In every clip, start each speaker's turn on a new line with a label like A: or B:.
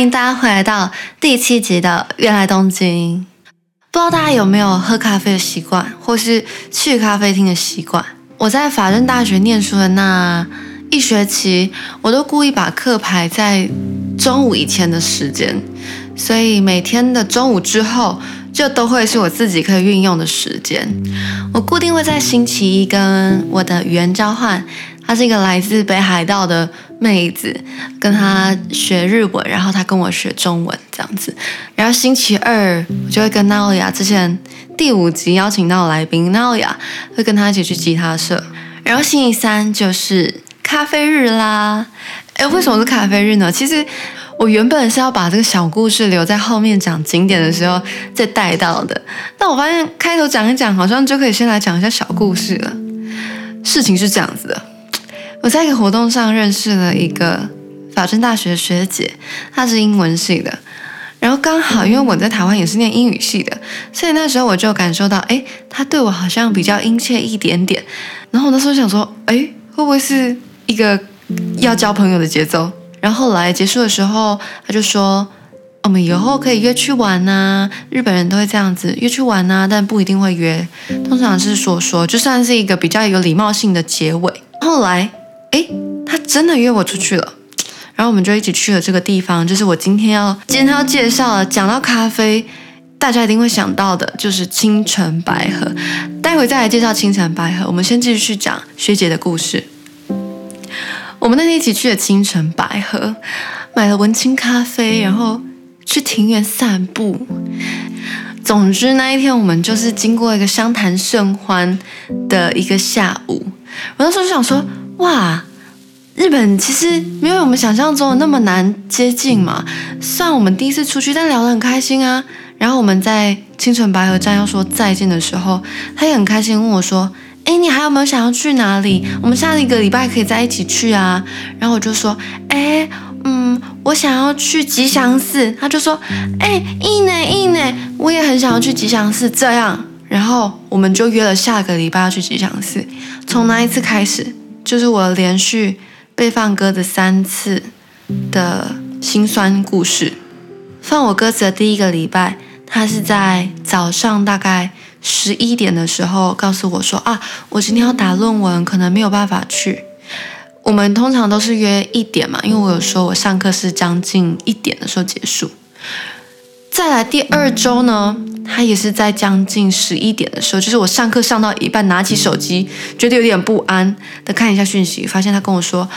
A: 迎大家回来到第七集的《芫来东京》。不知道大家有没有喝咖啡的习惯，或是去咖啡厅的习惯？我在法政大学念书的那一学期，我都故意把课排在中午以前的时间，所以每天的中午之后，就都会是我自己可以运用的时间。我固定会在星期一跟我的语言交换。它是一个来自北海道的妹子，跟她学日文，然后她跟我学中文这样子。然后星期二我就会跟 Naoya 之前第五集邀请到的来宾 Naoya 会跟她一起去吉他社。然后星期三就是咖啡日啦。诶，为什么是咖啡日呢？其实我原本是要把这个小故事留在后面讲景点的时候再带到的，但我发现开头讲一讲，好像就可以先来讲一下小故事了。事情是这样子的。我在一个活动上认识了一个法政大学的学姐，她是英文系的，然后刚好因为我在台湾也是念英语系的，所以那时候我就感受到，哎，她对我好像比较殷切一点点。然后我那时候想说，哎，会不会是一个要交朋友的节奏？然后后来结束的时候，她就说，我们以后可以约去玩呐，日本人都会这样子约去玩呐，但不一定会约，通常是说说，就算是一个比较有礼貌性的结尾。后来。哎，他真的约我出去了，然后我们就一起去了这个地方，就是我今天要今天要介绍的。讲到咖啡，大家一定会想到的就是清晨白河。待会再来介绍清晨白河，我们先继续讲学姐的故事。我们那天一起去了清澄白河，买了文青咖啡，然后去庭园散步。总之那一天我们就是经过一个相谈甚欢的一个下午。我那时候就想说。哇，日本其实没有我们想象中的那么难接近嘛。算我们第一次出去，但聊得很开心啊。然后我们在清澄白河站要说再见的时候，他也很开心问我说：“哎，你还有没有想要去哪里？我们下一个礼拜可以在一起去啊。”然后我就说：“哎，嗯，我想要去吉祥寺。”他就说：“哎，いいねいいね，我也很想要去吉祥寺。”这样，然后我们就约了下个礼拜要去吉祥寺。从那一次开始。 就是我连续被放鸽子三次的心酸故事。放我鸽子的第一个礼拜，他是在早上大概十一点的时候告诉我说：“啊，我今天要打论文，可能没有办法去。”我们通常都是约一点嘛，因为我有说我上课是将近一点的时候结束。再来第二周呢，他也是在将近十一点的时候，就是我上课上到一半，拿起手机，觉得有点不安的看一下讯息，发现他跟我说：“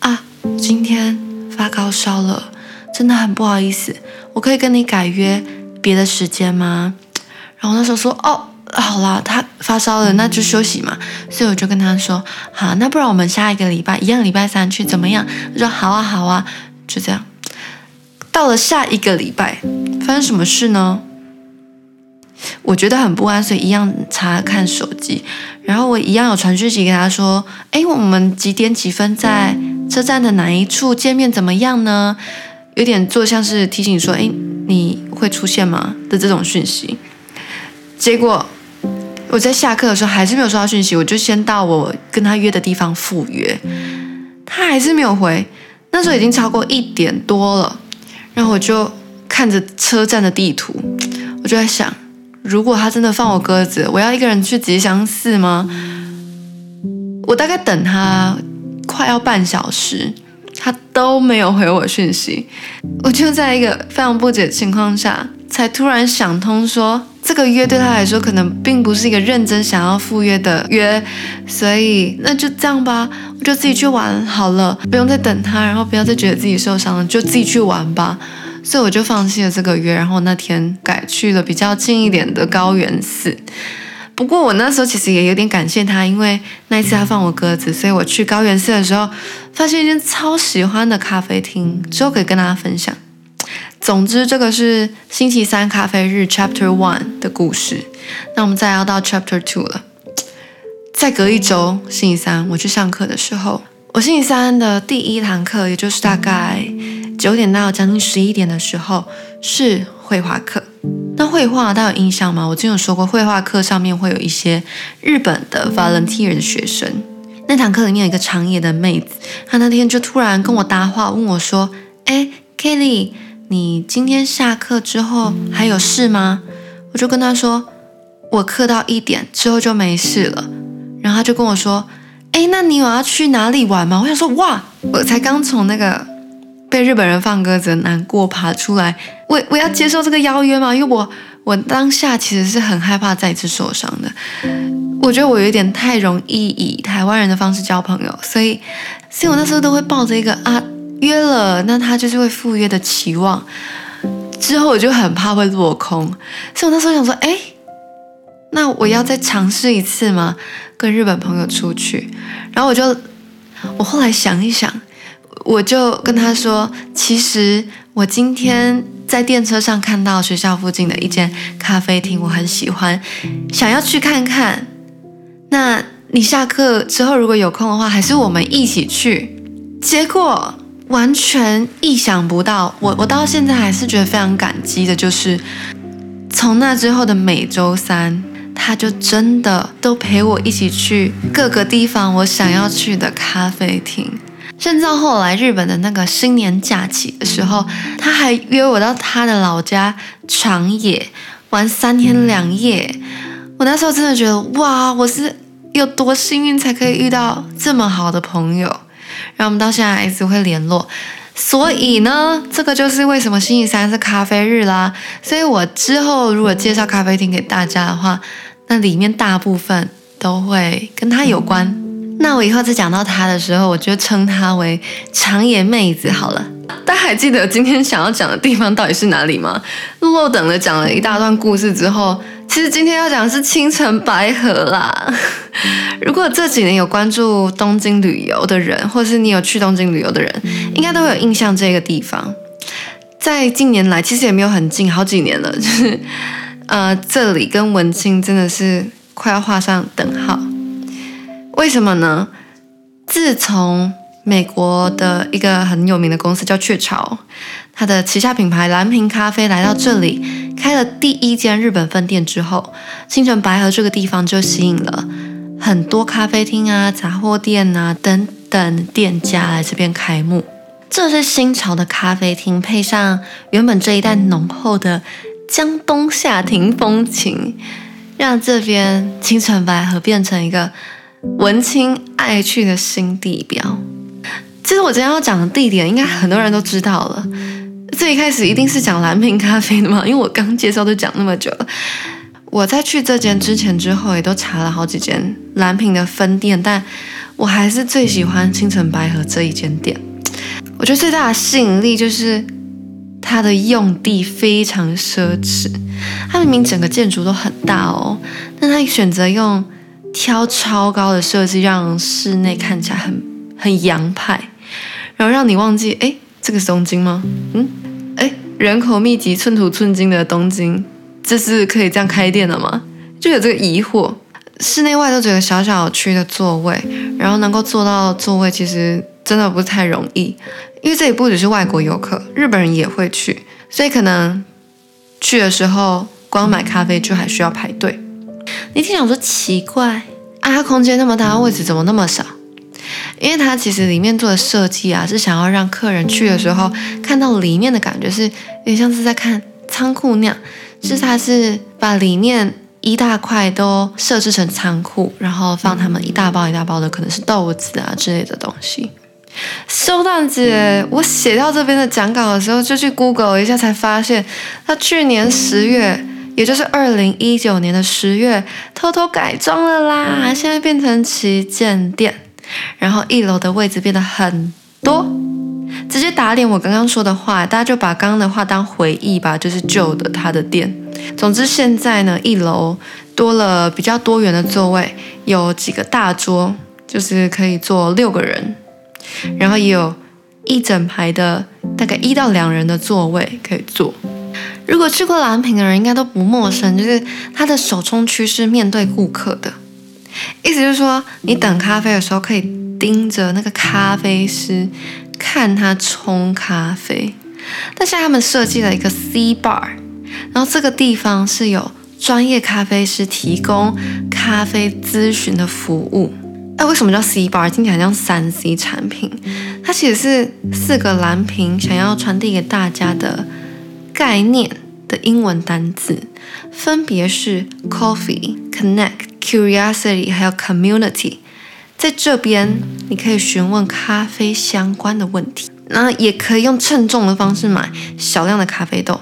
A: 啊，今天发高烧了，真的很不好意思，我可以跟你改约别的时间吗？”然后那时候说：“哦，好啦，他发烧了，那就休息嘛。”所以我就跟他说：“好，那不然我们下一个礼拜一样，礼拜三去怎么样？”他说：“好啊，好啊。”就这样，到了下一个礼拜。发生什么事呢？我觉得很不安，所以一样查看手机，然后我一样有传讯息给他说：“哎，我们几点几分在车站的哪一处见面？怎么样呢？”有点做像是提醒说：“哎，你会出现吗？”的这种讯息。结果我在下课的时候还是没有收到讯息，我就先到我跟他约的地方赴约，他还是没有回。那时候已经超过一点多了，然后我就。看着车站的地图，我就在想，如果他真的放我鸽子，我要一个人去吉祥寺吗？我大概等他快要半小时，他都没有回我讯息，我就在一个非常不解的情况下，才突然想通说，这个约对他来说可能并不是一个认真想要赴约的约，所以那就这样吧，我就自己去玩好了，不用再等他，然后不要再觉得自己受伤了，就自己去玩吧。所以我就放弃了这个约，然后那天改去了比较近一点的高原寺。不过我那时候其实也有点感谢他，因为那一次他放我鸽子，所以我去高原寺的时候，发现一间超喜欢的咖啡厅，之后可以跟大家分享。总之，这个是星期三咖啡日 Chapter One 的故事。那我们再要到 Chapter Two 了。再隔一周，星期三我去上课的时候，我星期三的第一堂课，也就是大概。九点到将近十一点的时候是绘画课。那绘画大家有印象吗？我之前有说过，绘画课上面会有一些日本的 volunteer 的学生。那堂课里面有一个长野的妹子，她那天就突然跟我搭话，问我说：“哎，Kelly，你今天下课之后还有事吗？”我就跟她说：“我课到一点之后就没事了。”然后他就跟我说：“哎，那你有要去哪里玩吗？”我想说：“哇，我才刚从那个被日本人放鸽子难过爬出来，我我要接受这个邀约吗？因为我我当下其实是很害怕再次受伤的。我觉得我有点太容易以台湾人的方式交朋友，所以所以我那时候都会抱着一个啊。”约了，那他就是会赴约的期望。之后我就很怕会落空，所以我那时候想说，哎，那我要再尝试一次吗？跟日本朋友出去。然后我就，我后来想一想，我就跟他说，其实我今天在电车上看到学校附近的一间咖啡厅，我很喜欢，想要去看看。那你下课之后如果有空的话，还是我们一起去。结果。完全意想不到，我我到现在还是觉得非常感激的，就是从那之后的每周三，他就真的都陪我一起去各个地方我想要去的咖啡厅，甚至到后来日本的那个新年假期的时候，他还约我到他的老家长野玩三天两夜。我那时候真的觉得哇，我是有多幸运才可以遇到这么好的朋友。然后我们到现在还是会联络，所以呢，这个就是为什么星期三是咖啡日啦。所以我之后如果介绍咖啡厅给大家的话，那里面大部分都会跟他有关。那我以后再讲到他的时候，我就称他为长野妹子好了。大家还记得今天想要讲的地方到底是哪里吗？落等了讲了一大段故事之后。其实今天要讲的是青城白河啦。如果这几年有关注东京旅游的人，或是你有去东京旅游的人，应该都会有印象这个地方。在近年来，其实也没有很近，好几年了，就是呃，这里跟文青真的是快要画上等号。为什么呢？自从美国的一个很有名的公司叫雀巢，它的旗下品牌蓝瓶咖啡来到这里，开了第一间日本分店之后，青城白河这个地方就吸引了很多咖啡厅啊、杂货店啊等等店家来这边开幕。这是新潮的咖啡厅，配上原本这一带浓厚的江东夏庭风情，让这边青城白河变成一个文青爱去的新地标。其实我今天要讲的地点，应该很多人都知道了。最一开始一定是讲蓝瓶咖啡的嘛，因为我刚介绍都讲那么久了。我在去这间之前之后，也都查了好几间蓝瓶的分店，但我还是最喜欢青城白河这一间店。我觉得最大的吸引力就是它的用地非常奢侈，它明明整个建筑都很大哦，但它选择用挑超高的设计，让室内看起来很很洋派。然后让你忘记，哎，这个是东京吗？嗯，哎，人口密集、寸土寸金的东京，这是可以这样开店的吗？就有这个疑惑。室内外都只有小小区的座位，然后能够坐到座位，其实真的不是太容易。因为这里不只是外国游客，日本人也会去，所以可能去的时候光买咖啡就还需要排队。你听想说奇怪，啊，空间那么大，位置怎么那么少？因为它其实里面做的设计啊，是想要让客人去的时候看到里面的感觉是有点像是在看仓库那样，是它是把里面一大块都设置成仓库，然后放他们一大包一大包的可能是豆子啊之类的东西。收档姐，我写到这边的讲稿的时候就去 Google 一下，才发现他去年十月，也就是二零一九年的十月，偷偷改装了啦，现在变成旗舰店。然后一楼的位置变得很多，直接打脸我刚刚说的话，大家就把刚刚的话当回忆吧，就是旧的他的店。总之现在呢，一楼多了比较多元的座位，有几个大桌，就是可以坐六个人，然后也有一整排的大概一到两人的座位可以坐。如果去过蓝瓶的人应该都不陌生，就是他的手冲区是面对顾客的。意思就是说，你等咖啡的时候可以盯着那个咖啡师看他冲咖啡。但现在他们设计了一个 C bar，然后这个地方是有专业咖啡师提供咖啡咨询的服务。哎，为什么叫 C bar？听起来像三 C 产品。它其实是四个蓝瓶想要传递给大家的概念的英文单字，分别是 coffee、connect、curiosity 还有 community。在这边，你可以询问咖啡相关的问题，那也可以用称重的方式买少量的咖啡豆，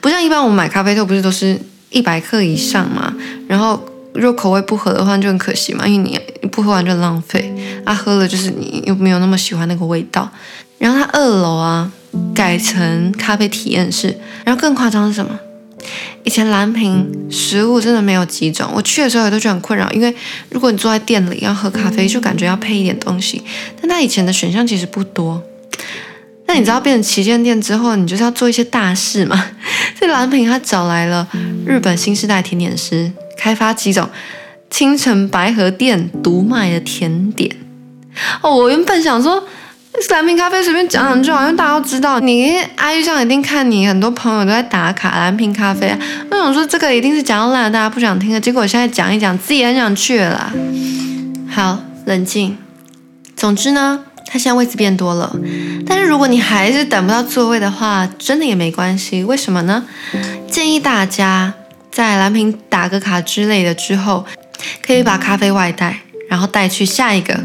A: 不像一般我们买咖啡豆不是都是一百克以上嘛？然后如果口味不合的话就很可惜嘛，因为你不喝完就浪费，啊喝了就是你又没有那么喜欢那个味道。然后它二楼啊改成咖啡体验室，然后更夸张是什么？以前蓝瓶食物真的没有几种，我去的时候也都觉得很困扰，因为如果你坐在店里要喝咖啡，就感觉要配一点东西。但它以前的选项其实不多。那你知道变成旗舰店之后，你就是要做一些大事嘛？所以蓝瓶他找来了日本新时代甜点师，开发几种清晨白河店独卖的甜点。哦，我原本想说。蓝瓶咖啡随便讲两句，好像大家都知道。你 IG 上一定看你很多朋友都在打卡蓝瓶咖啡啊。那我说这个一定是讲到烂，大家不想听的。结果我现在讲一讲，自己很想去了啦。好，冷静。总之呢，它现在位置变多了。但是如果你还是等不到座位的话，真的也没关系。为什么呢？建议大家在蓝瓶打个卡之类的之后，可以把咖啡外带，然后带去下一个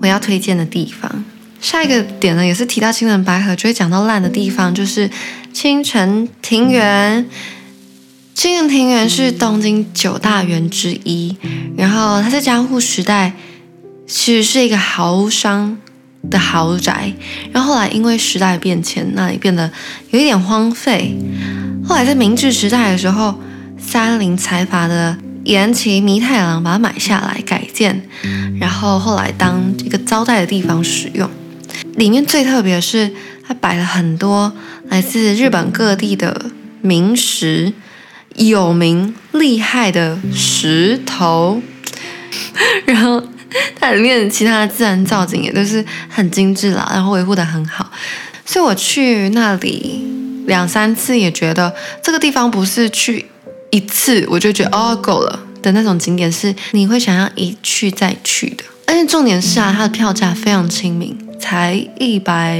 A: 我要推荐的地方。下一个点呢，也是提到清澄白河就会讲到烂的地方，就是青城庭园。青城庭园是东京九大园之一，然后它在江户时代其实是一个豪商的豪宅，然后后来因为时代变迁，那里变得有一点荒废。后来在明治时代的时候，三菱财阀的岩崎弥太郎把它买下来改建，然后后来当这个招待的地方使用。里面最特别的是，它摆了很多来自日本各地的名石，有名厉害的石头，然后它里面其他的自然造景也都是很精致啦，然后维护的很好。所以我去那里两三次，也觉得这个地方不是去一次我就觉得哦够了的那种景点，是你会想要一去再去的。而且重点是啊，它的票价非常亲民。才一百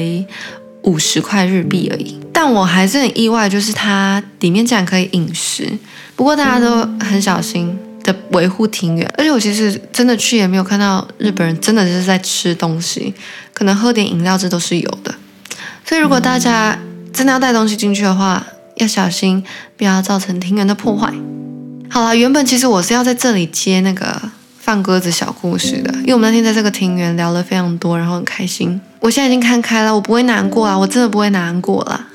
A: 五十块日币而已，但我还是很意外，就是它里面竟然可以饮食。不过大家都很小心的维护庭园，而且我其实真的去也没有看到日本人真的就是在吃东西，可能喝点饮料这都是有的。所以如果大家真的要带东西进去的话，要小心，不要造成庭园的破坏。好了，原本其实我是要在这里接那个。放鸽子小故事的，因为我们那天在这个庭园聊了非常多，然后很开心。我现在已经看开了，我不会难过啊，我真的不会难过啦。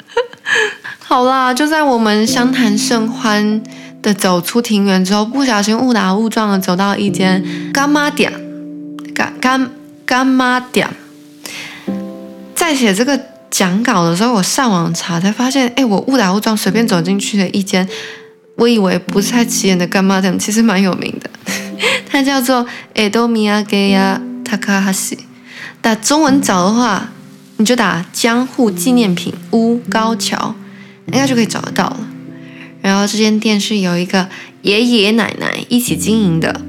A: 好啦，就在我们相谈甚欢的走出庭园之后，不小心误打误撞的走到一间干妈店，干干干妈店。在写这个讲稿的时候，我上网查才发现，哎，我误打误撞随便走进去的一间。我以为不是太起眼的干妈店，其实蛮有名的。它叫做江戸土产屋高桥。打中文找的话，你就打江户纪念品屋高桥，应该就可以找得到了。然后这间店是有一个爷爷奶奶一起经营的，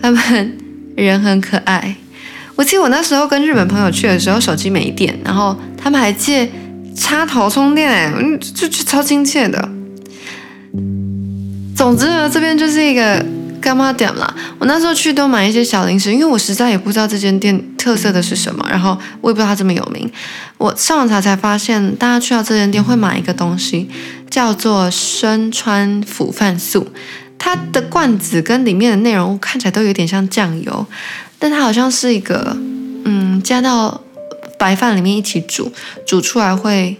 A: 他们人很可爱。我记得我那时候跟日本朋友去的时候，手机没电，然后他们还借插头充电，哎，就就超亲切的。总之呢，这边就是一个柑仔店啦。我那时候去都买一些小零食，因为我实在也不知道这间店特色的是什么，然后我也不知道它这么有名。我上网查才发现，大家去到这间店会买一个东西，叫做深川腐饭素。它的罐子跟里面的内容物看起来都有点像酱油，但它好像是一个嗯，加到白饭里面一起煮，煮出来会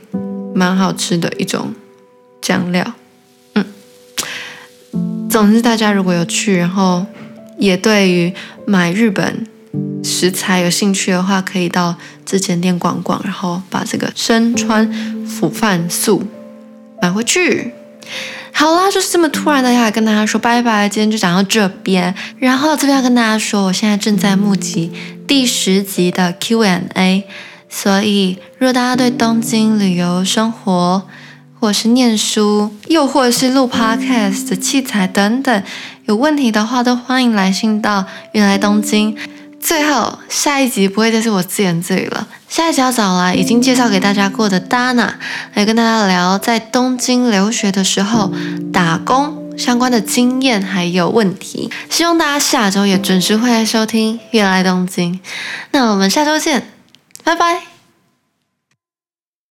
A: 蛮好吃的一种酱料。总之，大家如果有去，然后也对于买日本食材有兴趣的话，可以到这间店逛逛，然后把这个深川腐饭素买回去。好啦，就是这么突然的要来跟大家说拜拜，今天就讲到这边。然后这边要跟大家说，我现在正在募集第十集的 Q&A，所以如果大家对东京旅游生活，或是念书，又或是录 podcast 的器材等等，有问题的话都欢迎来信到原来东京。最后，下一集不会再是我自言自语了，下一集要找来已经介绍给大家过的 Dana 来跟大家聊在东京留学的时候打工相关的经验还有问题。希望大家下周也准时会来收听《乐来东京》。那我们下周见，拜拜。